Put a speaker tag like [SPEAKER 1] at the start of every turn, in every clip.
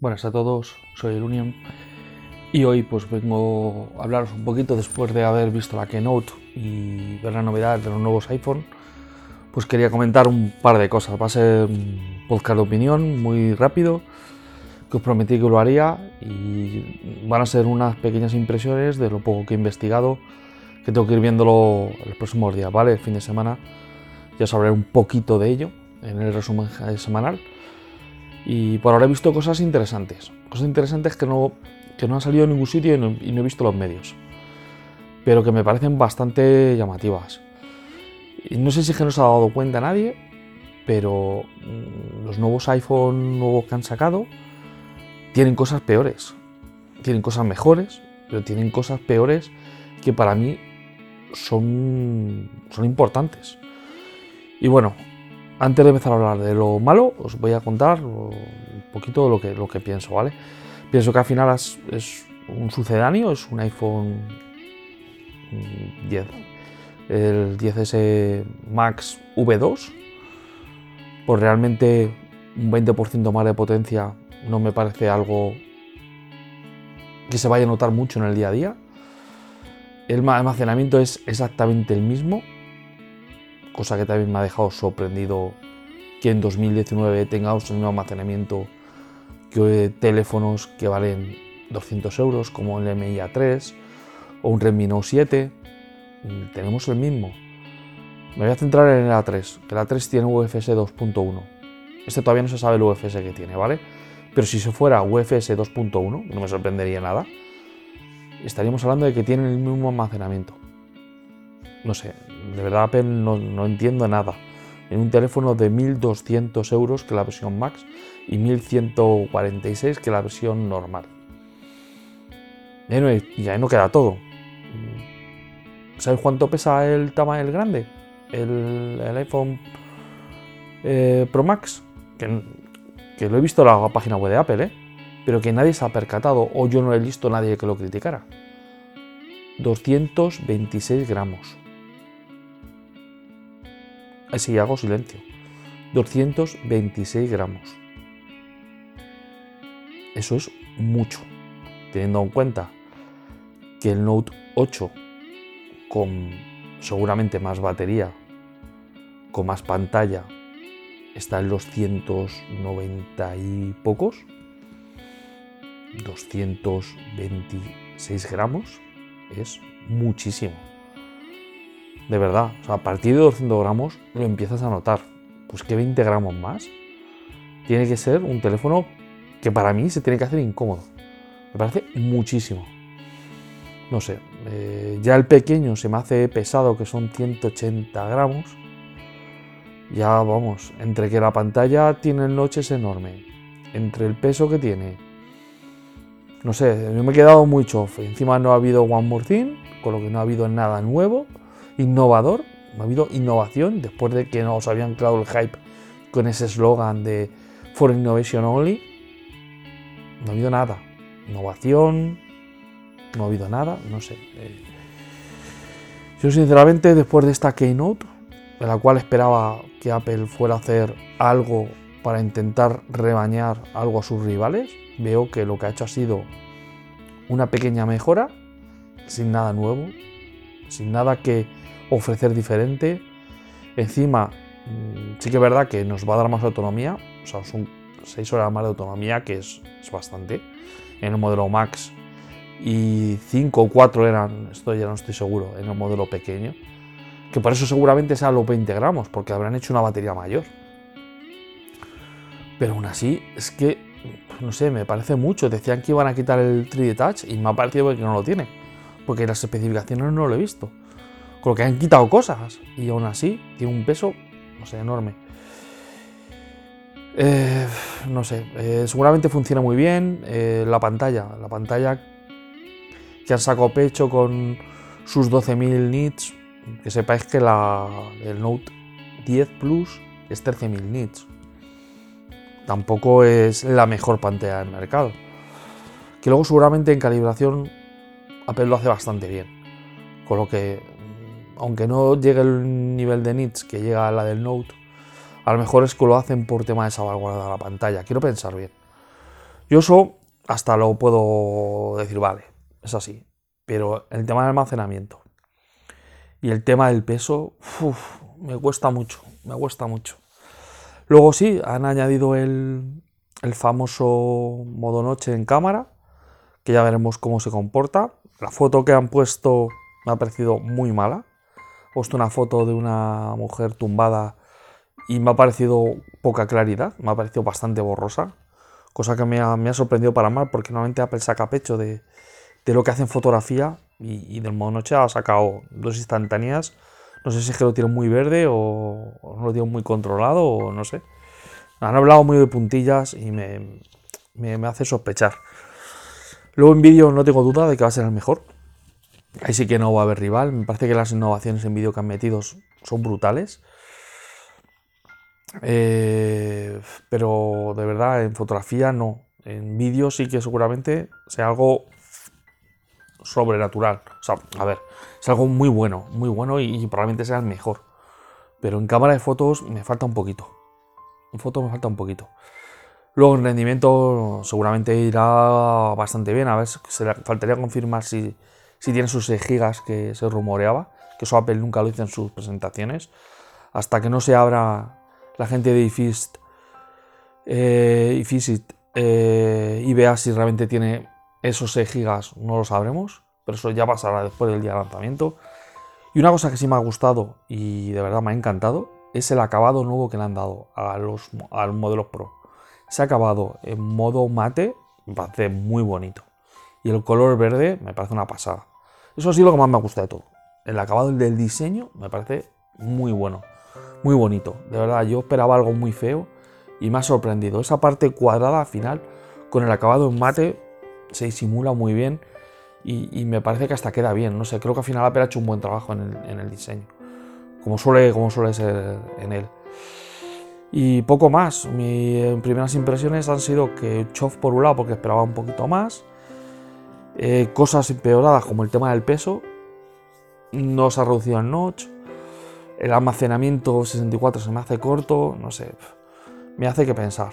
[SPEAKER 1] Buenas a todos, soy el Union y hoy pues vengo a hablaros un poquito después de haber visto la Keynote y ver la novedad de los nuevos iPhone. Pues quería comentar un par de cosas. Va a ser un podcast de opinión muy rápido, que os prometí que lo haría y van a ser unas pequeñas impresiones de lo poco que he investigado, que tengo que ir viéndolo los próximos días, ¿vale? El fin de semana ya os hablaré un poquito de ello en el resumen semanal y por ahora he visto cosas interesantes. Cosas interesantes que no, que no han salido en ningún sitio y no, he visto los medios. Pero que me parecen bastante llamativas. No sé si es que no se ha dado cuenta nadie, pero mm, los nuevos iPhone nuevos que han sacado tienen cosas peores. Tienen cosas mejores, pero tienen cosas peores que para mí son, son importantes. Y bueno, antes de empezar a hablar de lo malo, os voy a contar un poquito lo que, lo que pienso, ¿vale? Pienso que al final es, un sucedáneo, es un iPhone 10, el 10S Max V2, pues realmente un 20% más de potencia no me parece algo que se vaya a notar mucho en el día a día. El almacenamiento es exactamente el mismo, cosa que también me ha dejado sorprendido que en 2019 tengamos un almacenamiento que teléfonos que valen 200 euros como el MI A3 o un Redmi Note 7 mm, tenemos el mismo. Me voy a centrar en el A3 que el A3 tiene UFS 2.1 este todavía no se sabe el UFS que tiene vale pero si se fuera UFS 2.1 no me sorprendería nada estaríamos hablando de que tienen el mismo almacenamiento. No sé, de verdad Apple no, entiendo nada. En un teléfono de 1200 euros que la versión Max y 1146 que la versión normal. Y ahí no queda todo. ¿Sabes cuánto pesa el tamaño el grande? El, iPhone eh, Pro Max. Que, que, lo he visto en la página web de Apple, ¿eh? pero que nadie se ha percatado o yo no he visto nadie que lo criticara. 226 gramos. Así hago silencio. 226 gramos. Eso es mucho, teniendo en cuenta que el Note 8 con seguramente más batería, con más pantalla, está en los 190 y pocos, 226 gramos, es muchísimo de verdad. A partir de 200 gramos lo empiezas a notar. Pues que 20 gramos más. Tiene que ser un teléfono que para mí se tiene que hacer incómodo. Me parece muchísimo. No sé, eh, ya el pequeño se me hace pesado, que son 180 gramos. Ya vamos, entre que la pantalla tiene el es enorme, entre el peso que tiene, no sé, yo me he quedado muy chofe. Encima no ha habido One More Thing, con lo que no ha habido nada nuevo innovador, ha habido innovación después de que nos habían creado el hype con ese eslogan de For Innovation Only. No ha habido nada. Innovación, no ha habido nada, no sé. Eh. Yo sinceramente después de esta keynote, en la cual esperaba que Apple fuera a hacer algo para intentar rebañar algo a sus rivales, veo que lo que ha hecho ha sido una pequeña mejora, sin nada nuevo, sin nada que ofrecer diferente. Encima, mm, sí que es verdad que nos va a dar más autonomía, o sea, son 6 horas más de autonomía, que es, bastante, en el modelo Max. Y 5 o 4 eran, esto ya no estoy seguro, en el modelo pequeño. Que por eso seguramente sea los 20 gramos, porque habrán hecho una batería mayor. Pero aún así, es que, no sé, me parece mucho. Decían que iban a quitar el 3D Touch y me ha parecido que no lo tiene. Porque las especificaciones no lo he visto con lo que han quitado cosas y aún así tiene un peso, no sé, enorme. Eh, no sé, eh, seguramente funciona muy bien eh, la pantalla, la pantalla que han sacado pecho con sus 12.000 nits, que sepáis que la, el Note 10 Plus es 13.000 nits. Tampoco es la mejor pantalla del mercado. Que luego seguramente en calibración Apple lo hace bastante bien. Con lo que aunque no llegue el nivel de nits que llega a la del Note, a lo mejor es que lo hacen por tema de salvaguardar la pantalla. Quiero pensar bien. Yo eso hasta lo puedo decir, vale, es así. Pero el tema del almacenamiento y el tema del peso, me cuesta mucho, me cuesta mucho. Luego sí, han añadido el famoso modo noche en cámara, que ya veremos cómo se comporta. La foto que han puesto me ha parecido muy mala. Puesto una foto de una mujer tumbada y me ha parecido poca claridad, me ha parecido bastante borrosa, cosa que me ha, sorprendido para mal porque normalmente Apple saca pecho de, lo que hace en fotografía y, del modo noche ha sacado dos instantáneas. No sé si es que lo tiene muy verde o, no lo tiene muy controlado o no sé. Han hablado muy de puntillas y me, me hace sospechar. Luego en vídeo no tengo duda de que va a ser el mejor. Ahí sí que no va a haber rival. Me parece que las innovaciones en vídeo que han metido son brutales. Eh, pero de verdad, en fotografía no. En vídeo sí que seguramente sea algo sobrenatural. O sea, a ver, es algo muy bueno, muy bueno y, probablemente sea el mejor. Pero en cámara de fotos me falta un poquito. En fotos me falta un poquito. Luego en rendimiento seguramente irá bastante bien. A ver, se le faltaría confirmar si, si tiene sus 6 GB que se rumoreaba. Que eso Apple nunca lo hizo en sus presentaciones. Hasta que no se abra la gente de iFist, eh, eh, y vea si realmente tiene esos 6 gigas, no lo sabremos, pero eso ya pasará después del día de lanzamiento. Y una cosa que sí me ha gustado y de verdad me ha encantado es el acabado nuevo que le han dado a los, modelos Pro. Se ha acabado en modo mate, me parece muy bonito. Y el color verde me parece una pasada. Eso sí lo que más me gusta de todo. El acabado del diseño me parece muy bueno muy bonito. De verdad, yo esperaba algo muy feo y me ha sorprendido. Esa parte cuadrada al final, con el acabado en mate, se disimula muy bien y, me parece que hasta queda bien. No sé, creo que al final Apple ha hecho un buen trabajo en el, diseño, como suele, como suele ser en él. Y poco más. Mis primeras impresiones han sido que chof por un lado porque esperaba un poquito más. Eh, cosas empeoradas como el tema del peso. No se ha reducido el notch el almacenamiento 64 se me hace corto, no sé, me hace que pensar.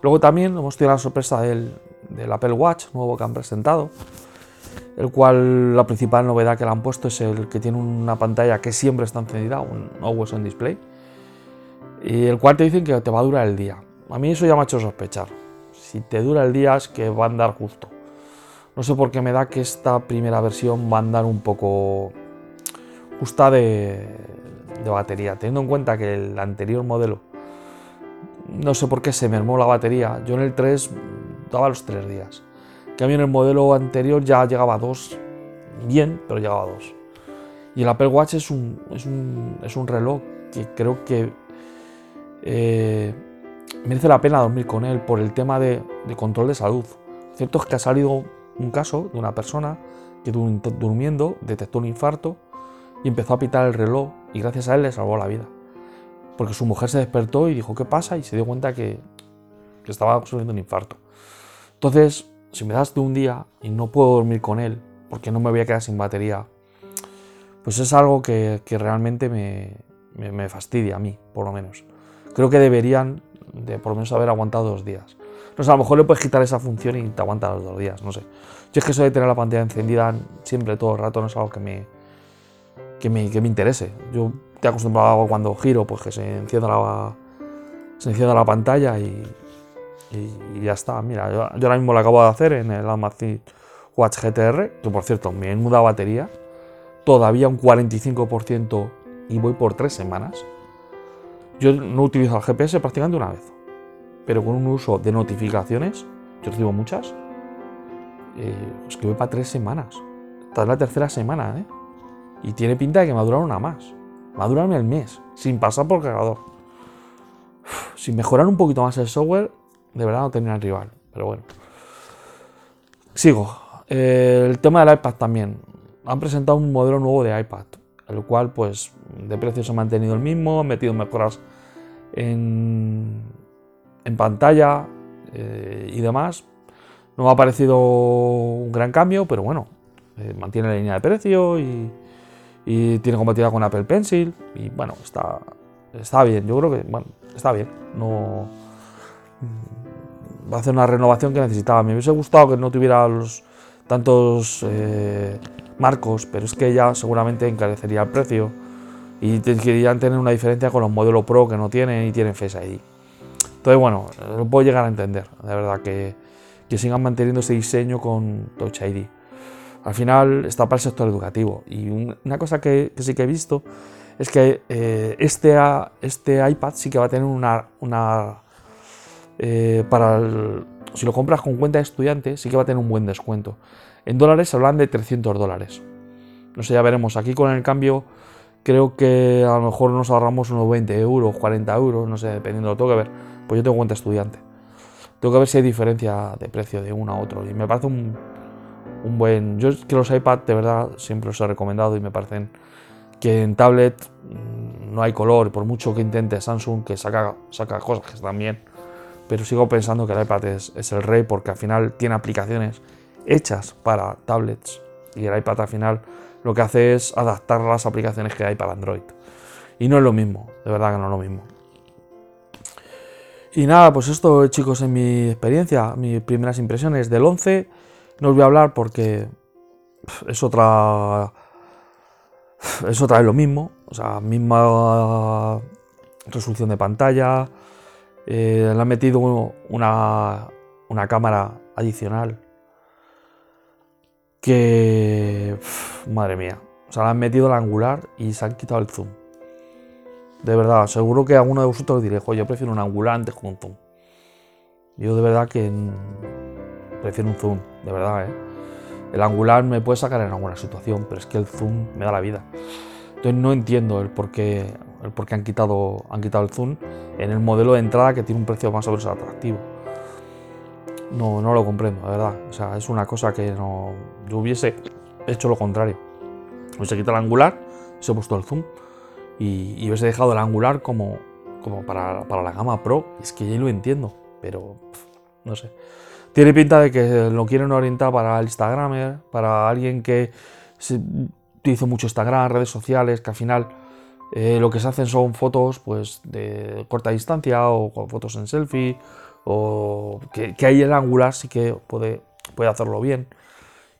[SPEAKER 1] Luego también hemos tenido la sorpresa del, Apple Watch nuevo que han presentado, el cual la principal novedad que le han puesto es el que tiene una pantalla que siempre está encendida, un Always On Display, y el cual te dicen que te va a durar el día. A mí eso ya me ha hecho sospechar. Si te dura el día es que va a andar justo. No sé por qué me da que esta primera versión va a andar un poco justa de, batería, teniendo en cuenta que el anterior modelo, no sé por qué se mermó la batería, yo en el 3 daba los 3 días. En en el modelo anterior ya llegaba a 2, bien, pero llegaba a 2. Y el Apple Watch es un, es un, es un reloj que creo que eh, merece la pena dormir con él por el tema de, de, control de salud. Cierto es que ha salido un caso de una persona que durmiendo detectó un infarto y empezó a pitar el reloj y gracias a él le salvó la vida. Porque su mujer se despertó y dijo, ¿qué pasa? Y se dio cuenta que, estaba sufriendo un infarto. Entonces, si me das de un día y no puedo dormir con él porque no me voy a quedar sin batería, pues es algo que, realmente me, fastidia a mí, por lo menos. Creo que deberían de por lo menos haber aguantado dos días. No sé, a lo mejor le puedes quitar esa función y te aguanta los dos días, no sé. Yo es que eso de tener la pantalla encendida siempre, todo el rato, no es algo que me, que me, que me interese. Yo te acostumbrado cuando giro, pues que se encienda la, se encienda la pantalla y, y, ya está. Mira, yo, ahora mismo lo acabo de hacer en el Amazfit Watch GTR, que por cierto me he mudado batería, todavía un 45% y voy por tres semanas. Yo no utilizo el GPS prácticamente una vez, pero con un uso de notificaciones, yo recibo muchas, eh, es que voy para tres semanas. Esta es la tercera semana, ¿eh? Y tiene pinta de que me una más. Va el mes, sin pasar por cargador. sin mejorar un poquito más el software, de verdad no tenía rival. Pero bueno. Sigo. Eh, el tema del iPad también. Han presentado un modelo nuevo de iPad, el cual, pues, de precio se ha mantenido el mismo, han metido mejoras en, en pantalla eh, y demás. No me ha parecido un gran cambio, pero bueno, eh, mantiene la línea de precio y, tiene compatibilidad con Apple Pencil y bueno, está, está bien, yo creo que bueno, está bien, no, va a hacer una renovación que necesitaba. Me hubiese gustado que no tuviera los tantos eh, marcos, pero es que ya seguramente encarecería el precio y querían tener una diferencia con los modelos Pro que no tienen y tienen Face ID. Entonces, bueno, lo puedo llegar a entender, de verdad, que, que sigan manteniendo ese diseño con Touch ID. Al final está para el sector educativo. Y una cosa que, sí que he visto es que eh, este, este iPad sí que va a tener una... eh, para si lo compras con cuenta de estudiante, sí que va a tener un buen descuento. En dólares hablan de 300 dólares. No sé, ya veremos. Aquí con el cambio creo que a lo mejor nos ahorramos unos 20 euros, 40 euros, no sé, dependiendo, lo tengo que ver. Pues yo tengo cuenta estudiante. Tengo que ver si hay diferencia de precio de uno a otro. Y me parece un, buen... Yo que los iPad de verdad siempre los he recomendado y me parecen que en tablet mm, no hay color, por mucho que intente Samsung, que saca, saca cosas que están bien, pero sigo pensando que el iPad es, es el rey porque al final tiene aplicaciones hechas para tablets y el iPad al final lo que hace es adaptar las aplicaciones que hay para Android. Y no es lo mismo, de verdad que no es lo mismo. Y nada, pues esto chicos en mi experiencia, mis primeras impresiones del 11 no os voy a hablar porque es otra. Es otra vez lo mismo. O sea, misma resolución de pantalla. Eh, le han metido una, una cámara adicional. Que. madre mía. O sea, le han metido el angular y se han quitado el zoom. De verdad, seguro que alguno de vosotros diréis, yo prefiero un angular antes que un zoom. Yo de verdad que prefiero un zoom, de verdad, ¿eh? El angular me puede sacar en alguna situación, pero es que el zoom me da la vida. Entonces no entiendo el por qué, el por han, quitado, han quitado el zoom en el modelo de entrada que tiene un precio más o menos atractivo. No, no lo comprendo, de verdad. O sea, es una cosa que no. Yo hubiese hecho lo contrario. Hubiese quitado el angular, se he puesto el zoom y, y hubiese dejado el angular como, como para, para la gama Pro. Es que ya lo entiendo, pero no sé. Tiene pinta de que lo quieren orientar para el Instagramer, para alguien que utiliza mucho Instagram, redes sociales, que al final eh, lo que se hacen son fotos pues, de corta distancia o fotos en selfie, o que, que ahí el angular sí que puede, puede hacerlo bien.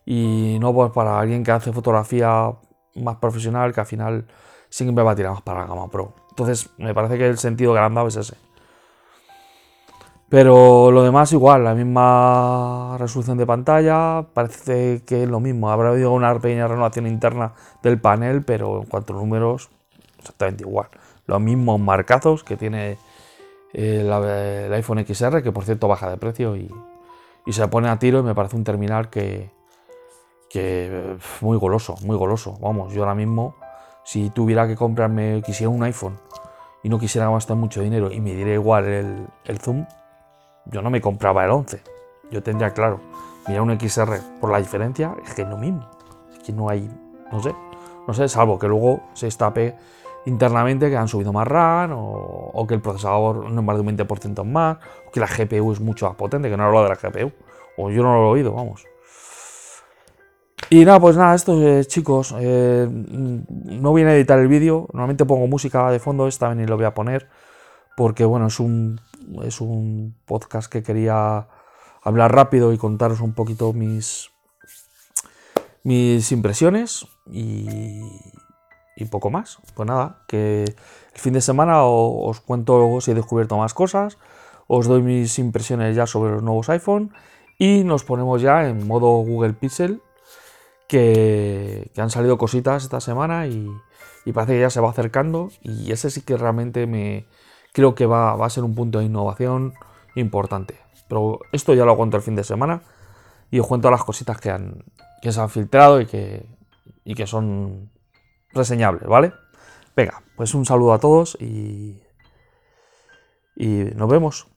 [SPEAKER 1] Y no pues para alguien que hace fotografía más profesional, que al final siempre va a tirar más para la gama pro. Entonces, me parece que el sentido que han dado es ese. Pero lo demás igual, la misma resolución de pantalla, parece que es lo mismo. Habrá habido una pequeña renovación interna del panel, pero en cuanto números, exactamente igual. Los mismos marcazos que tiene eh, el, iPhone XR, que por cierto baja de precio y, se pone a tiro y me parece un terminal que, que muy goloso, muy goloso. Vamos, yo ahora mismo, si tuviera que comprarme, quisiera un iPhone y no quisiera gastar mucho dinero y me diera igual el, zoom, yo no me compraba el 11. Yo tendría claro, mira un XR por la diferencia, es que es lo mismo. Es que no hay, no sé, no sé, salvo que luego se estape internamente que han subido más RAM o, que el procesador no es más de un 20% más, o que la GPU es mucho más potente, que no hablo de la GPU, o yo no lo he oído, vamos. Y nada, pues nada, esto eh, chicos, eh, no voy a editar el vídeo, normalmente pongo música de fondo, esta vez ni lo voy a poner, porque bueno, es un es un podcast que quería hablar rápido y contaros un poquito mis, mis impresiones y, poco más. Pues nada, que el fin de semana os cuento si he descubierto más cosas, os doy mis impresiones ya sobre los nuevos iPhone y nos ponemos ya en modo Google Pixel, que, han salido cositas esta semana y, parece que ya se va acercando y ese sí que realmente me, creo que va, a ser un punto de innovación importante. Pero esto ya lo cuento el fin de semana y os cuento las cositas que, han, que se han filtrado y que, y que son reseñables, ¿vale? Venga, pues un saludo a todos y, y nos vemos.